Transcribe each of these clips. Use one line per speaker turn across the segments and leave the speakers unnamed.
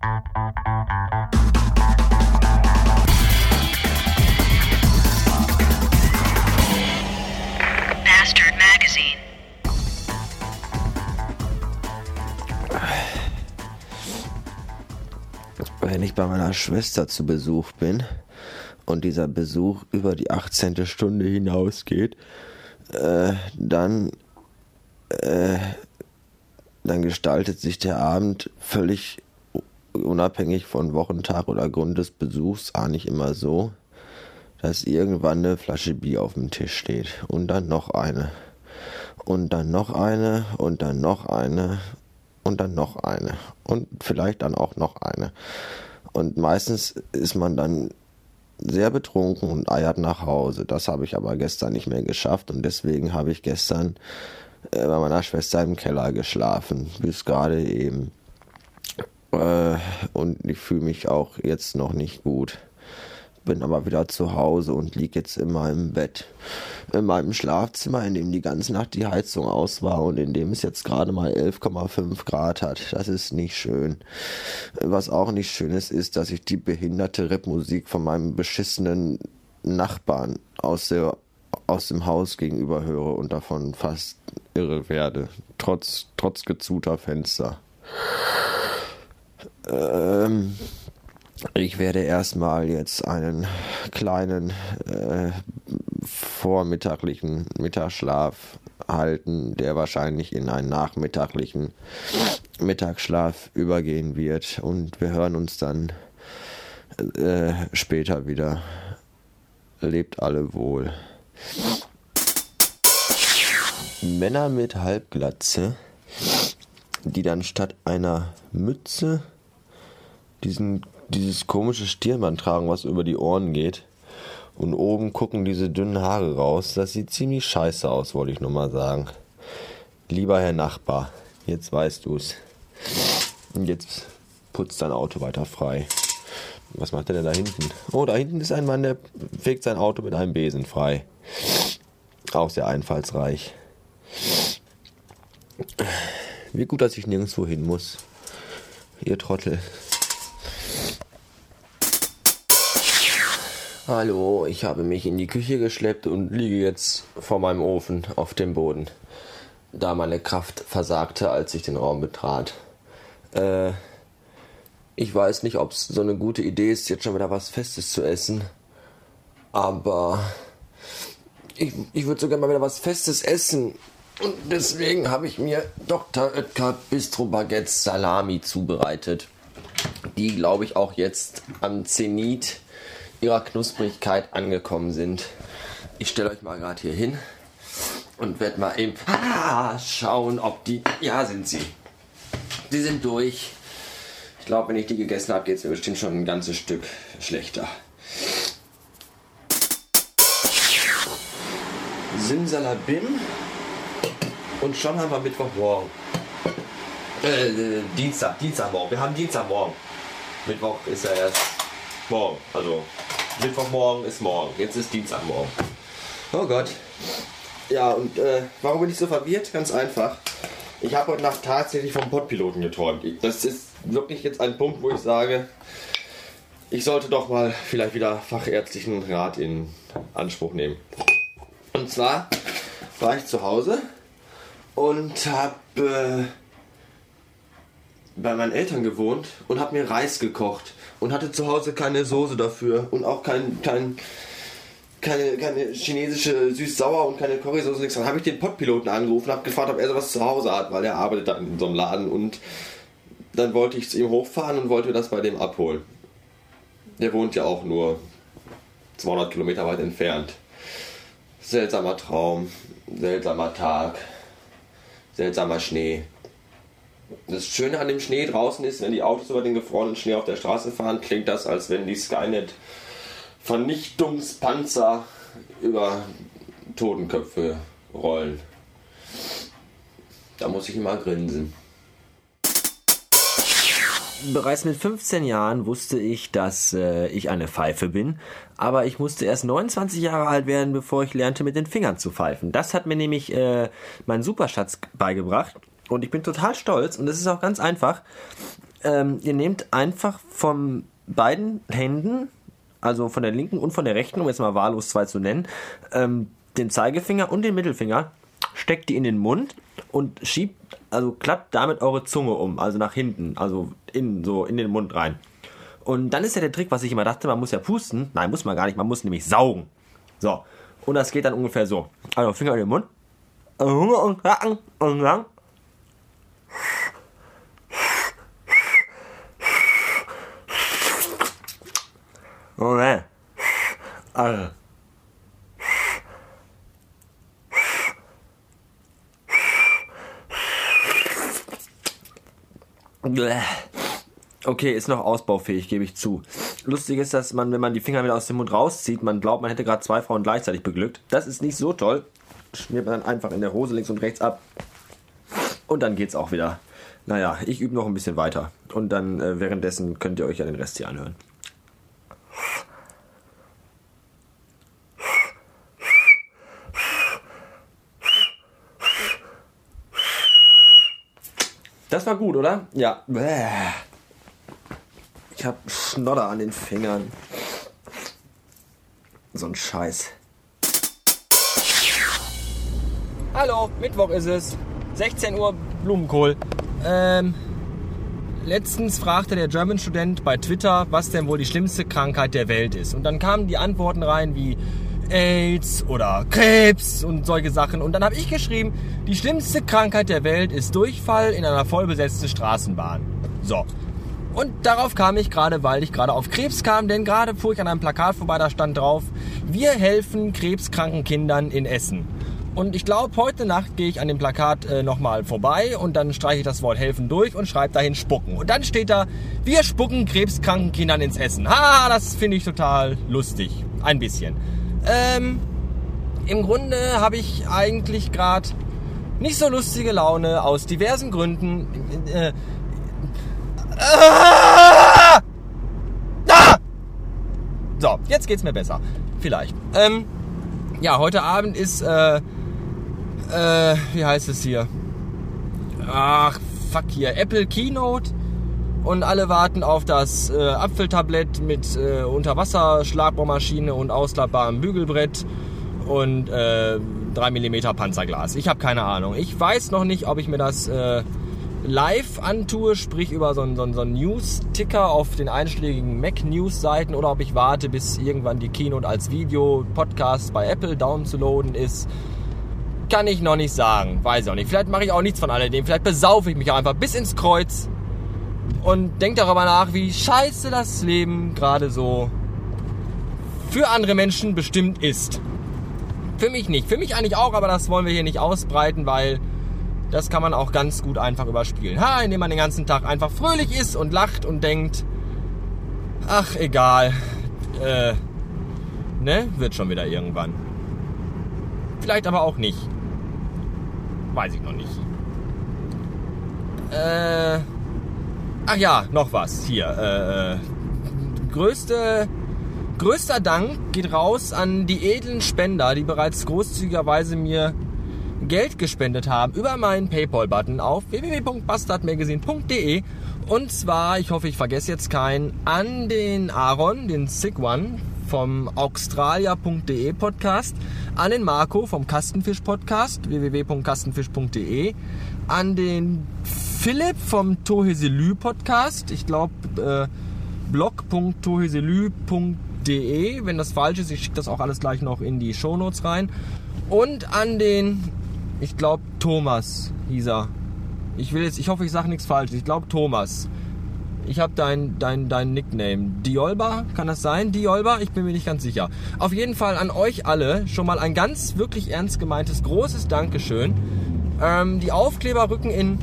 Bastard Magazine.
Wenn ich bei meiner Schwester zu Besuch bin und dieser Besuch über die 18. Stunde hinausgeht, äh, dann, äh, dann gestaltet sich der Abend völlig unabhängig von Wochentag oder Grund des Besuchs eigentlich immer so, dass irgendwann eine Flasche Bier auf dem Tisch steht. Und dann noch eine. Und dann noch eine. Und dann noch eine. Und dann noch eine. Und vielleicht dann auch noch eine. Und meistens ist man dann sehr betrunken und eiert nach Hause. Das habe ich aber gestern nicht mehr geschafft. Und deswegen habe ich gestern äh, bei meiner Schwester im Keller geschlafen, bis gerade eben. Äh, und ich fühle mich auch jetzt noch nicht gut. Bin aber wieder zu Hause und liege jetzt in meinem Bett. In meinem Schlafzimmer, in dem die ganze Nacht die Heizung aus war und in dem es jetzt gerade mal 11,5 Grad hat. Das ist nicht schön. Was auch nicht schön ist, ist, dass ich die behinderte Rapmusik von meinem beschissenen Nachbarn aus der aus dem Haus gegenüber höre und davon fast irre werde. Trotz, trotz gezuter Fenster. Ähm, ich werde erstmal jetzt einen kleinen äh, vormittaglichen Mittagsschlaf halten, der wahrscheinlich in einen nachmittaglichen Mittagsschlaf übergehen wird. Und wir hören uns dann äh, später wieder. Lebt alle wohl. Männer mit Halbglatze, die dann statt einer Mütze diesen, dieses komische Stirnband tragen, was über die Ohren geht. Und oben gucken diese dünnen Haare raus. Das sieht ziemlich scheiße aus, wollte ich nur mal sagen. Lieber Herr Nachbar, jetzt weißt du's. Und jetzt putzt dein Auto weiter frei. Was macht er denn da hinten? Oh, da hinten ist ein Mann, der fegt sein Auto mit einem Besen frei. Auch sehr einfallsreich. Wie gut, dass ich nirgendwo hin muss. Ihr Trottel. Hallo, ich habe mich in die Küche geschleppt und liege jetzt vor meinem Ofen auf dem Boden, da meine Kraft versagte, als ich den Raum betrat. Äh, ich weiß nicht, ob es so eine gute Idee ist, jetzt schon wieder was Festes zu essen, aber ich, ich würde sogar mal wieder was Festes essen. Und deswegen habe ich mir Dr. Oetker Bistro Baguette Salami zubereitet, die, glaube ich, auch jetzt am Zenit ihrer Knusprigkeit angekommen sind. Ich stelle euch mal gerade hier hin und werde mal eben ah, schauen, ob die. Ja, sind sie. Die sind durch. Ich glaube, wenn ich die gegessen habe, geht es mir bestimmt schon ein ganzes Stück schlechter. Simsalabim. Und schon haben wir Mittwochmorgen. Äh, äh, Dienstag, Dienstagmorgen. Wir haben Dienstagmorgen. Mittwoch ist ja erst morgen. Also Mittwochmorgen ist morgen. Jetzt ist Dienstagmorgen. Oh Gott. Ja, und äh, warum bin ich so verwirrt? Ganz einfach. Ich habe heute Nacht tatsächlich vom Pottpiloten geträumt. Das ist wirklich jetzt ein Punkt, wo ich sage, ich sollte doch mal vielleicht wieder fachärztlichen Rat in Anspruch nehmen. Und zwar war ich zu Hause und habe äh, bei meinen Eltern gewohnt und habe mir Reis gekocht und hatte zu Hause keine Soße dafür und auch kein, kein keine, keine chinesische süß-sauer und keine Currysoße, nichts. Dann habe ich den Pottpiloten angerufen und habe gefragt, ob er sowas zu Hause hat, weil er arbeitet da in so einem Laden und dann wollte ich zu ihm hochfahren und wollte das bei dem abholen. Der wohnt ja auch nur 200 Kilometer weit entfernt. Seltsamer Traum, seltsamer Tag, seltsamer Schnee. Das Schöne an dem Schnee draußen ist, wenn die Autos über den gefrorenen Schnee auf der Straße fahren, klingt das, als wenn die Skynet Vernichtungspanzer über Totenköpfe rollen. Da muss ich immer grinsen. Bereits mit 15 Jahren wusste ich, dass äh, ich eine Pfeife bin, aber ich musste erst 29 Jahre alt werden, bevor ich lernte, mit den Fingern zu pfeifen. Das hat mir nämlich äh, mein Superschatz beigebracht und ich bin total stolz und es ist auch ganz einfach. Ähm, ihr nehmt einfach von beiden Händen, also von der linken und von der rechten, um jetzt mal wahllos zwei zu nennen, ähm, den Zeigefinger und den Mittelfinger, steckt die in den Mund und schiebt, also klappt damit eure Zunge um, also nach hinten, also in, so in den Mund rein. Und dann ist ja der Trick, was ich immer dachte, man muss ja pusten. Nein, muss man gar nicht, man muss nämlich saugen. So. Und das geht dann ungefähr so. Also Finger in den Mund. Okay. Also. Okay, ist noch ausbaufähig, gebe ich zu. Lustig ist, dass man, wenn man die Finger wieder aus dem Mund rauszieht, man glaubt, man hätte gerade zwei Frauen gleichzeitig beglückt. Das ist nicht so toll. Schmiert man dann einfach in der Hose links und rechts ab. Und dann geht's auch wieder. Naja, ich übe noch ein bisschen weiter. Und dann äh, währenddessen könnt ihr euch ja den Rest hier anhören. Das war gut, oder? Ja. Ich hab Schnodder an den Fingern. So ein Scheiß. Hallo, Mittwoch ist es. 16 Uhr Blumenkohl. Ähm, letztens fragte der German-Student bei Twitter, was denn wohl die schlimmste Krankheit der Welt ist. Und dann kamen die Antworten rein wie AIDS oder Krebs und solche Sachen. Und dann habe ich geschrieben, die schlimmste Krankheit der Welt ist Durchfall in einer vollbesetzten Straßenbahn. So. Und darauf kam ich gerade, weil ich gerade auf Krebs kam, denn gerade fuhr ich an einem Plakat vorbei, da stand drauf, wir helfen krebskranken Kindern in Essen. Und ich glaube, heute Nacht gehe ich an dem Plakat äh, nochmal vorbei und dann streiche ich das Wort helfen durch und schreibe dahin spucken. Und dann steht da, wir spucken krebskranken Kindern ins Essen. Ha, das finde ich total lustig. Ein bisschen. Ähm, Im Grunde habe ich eigentlich gerade nicht so lustige Laune aus diversen Gründen. Äh, ah! Ah! So, jetzt geht's mir besser. Vielleicht. Ähm, ja, heute Abend ist, äh, äh, wie heißt es hier? Ach, fuck hier. Apple Keynote. Und alle warten auf das äh, Apfeltablett mit äh, Unterwasserschlagbohrmaschine und ausklappbarem Bügelbrett und äh, 3 mm Panzerglas. Ich habe keine Ahnung. Ich weiß noch nicht, ob ich mir das äh, live antue, sprich über so einen so so News-Ticker auf den einschlägigen Mac-News-Seiten oder ob ich warte, bis irgendwann die Keynote als Video-Podcast bei Apple downzuladen ist. Kann ich noch nicht sagen. Weiß ich auch nicht. Vielleicht mache ich auch nichts von alledem. Vielleicht besaufe ich mich auch einfach bis ins Kreuz und denke darüber nach, wie scheiße das Leben gerade so für andere Menschen bestimmt ist. Für mich nicht. Für mich eigentlich auch, aber das wollen wir hier nicht ausbreiten, weil das kann man auch ganz gut einfach überspielen. Ha, indem man den ganzen Tag einfach fröhlich ist und lacht und denkt, ach egal, äh, ne, wird schon wieder irgendwann. Vielleicht aber auch nicht. Weiß ich noch nicht. Äh, ach ja, noch was hier. Äh, äh größte Größter Dank geht raus an die edlen Spender, die bereits großzügigerweise mir Geld gespendet haben über meinen Paypal-Button auf www.bastardmagazine.de. Und zwar, ich hoffe, ich vergesse jetzt keinen, an den Aaron, den Sick One vom australia.de Podcast, an den Marco vom Kastenfisch Podcast, www.kastenfisch.de, an den Philipp vom Toheselü Podcast, ich glaube äh, blog.toheselü.de, wenn das falsch ist, ich schicke das auch alles gleich noch in die Shownotes rein. Und an den ich glaube Thomas hieß er. Ich will jetzt, ich hoffe, ich sage nichts falsch. Ich glaube Thomas. Ich habe dein, dein, dein Nickname. Diolba, kann das sein? Diolba? Ich bin mir nicht ganz sicher. Auf jeden Fall an euch alle schon mal ein ganz wirklich ernst gemeintes, großes Dankeschön. Ähm, die Aufkleber rücken in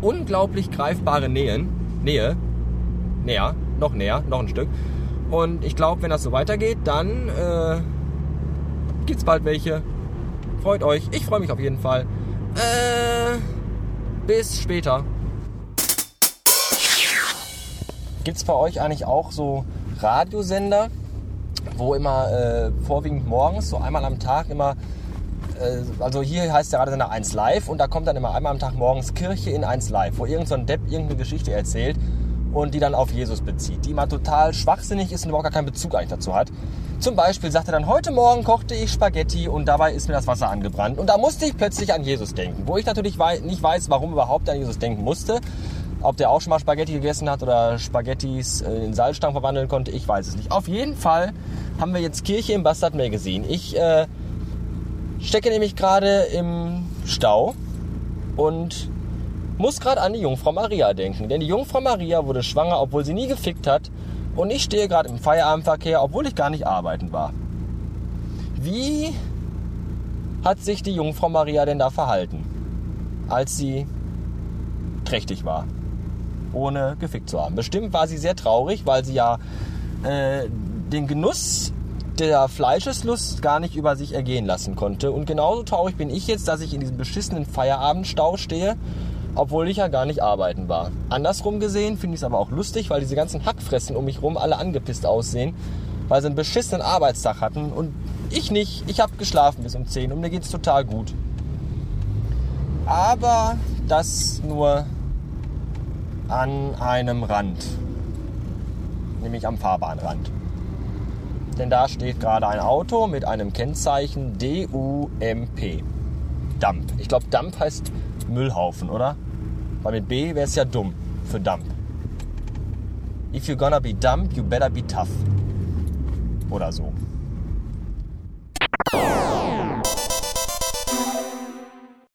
unglaublich greifbare Nähen. Nähe. Näher. Noch näher. Noch ein Stück. Und ich glaube, wenn das so weitergeht, dann äh, es bald welche. Freut euch. Ich freue mich auf jeden Fall. Äh, bis später. Gibt es bei euch eigentlich auch so Radiosender, wo immer äh, vorwiegend morgens, so einmal am Tag, immer also hier heißt der Radiosender 1 Live und da kommt dann immer einmal am Tag morgens Kirche in 1 Live, wo irgend so Depp irgendeine Geschichte erzählt und die dann auf Jesus bezieht, die immer total schwachsinnig ist und überhaupt gar keinen Bezug eigentlich dazu hat. Zum Beispiel sagt er dann, heute Morgen kochte ich Spaghetti und dabei ist mir das Wasser angebrannt. Und da musste ich plötzlich an Jesus denken, wo ich natürlich nicht weiß, warum überhaupt an Jesus denken musste. Ob der auch schon mal Spaghetti gegessen hat oder Spaghettis in Salzstangen verwandeln konnte, ich weiß es nicht. Auf jeden Fall haben wir jetzt Kirche im Bastard Magazine. Ich äh, stecke nämlich gerade im Stau und muss gerade an die Jungfrau Maria denken. Denn die Jungfrau Maria wurde schwanger, obwohl sie nie gefickt hat. Und ich stehe gerade im Feierabendverkehr, obwohl ich gar nicht arbeiten war. Wie hat sich die Jungfrau Maria denn da verhalten, als sie trächtig war, ohne gefickt zu haben? Bestimmt war sie sehr traurig, weil sie ja äh, den Genuss der Fleischeslust gar nicht über sich ergehen lassen konnte. Und genauso traurig bin ich jetzt, dass ich in diesem beschissenen Feierabendstau stehe obwohl ich ja gar nicht arbeiten war. Andersrum gesehen finde ich es aber auch lustig, weil diese ganzen Hackfressen um mich rum alle angepisst aussehen, weil sie einen beschissenen Arbeitstag hatten und ich nicht. Ich habe geschlafen bis um 10 und mir geht es total gut. Aber das nur an einem Rand, nämlich am Fahrbahnrand. Denn da steht gerade ein Auto mit einem Kennzeichen DUMP. Dump. Ich glaube, Dump heißt Müllhaufen, oder? Weil mit B wäre es ja dumm für Dump. If you're gonna be dumb, you better be tough. Oder so.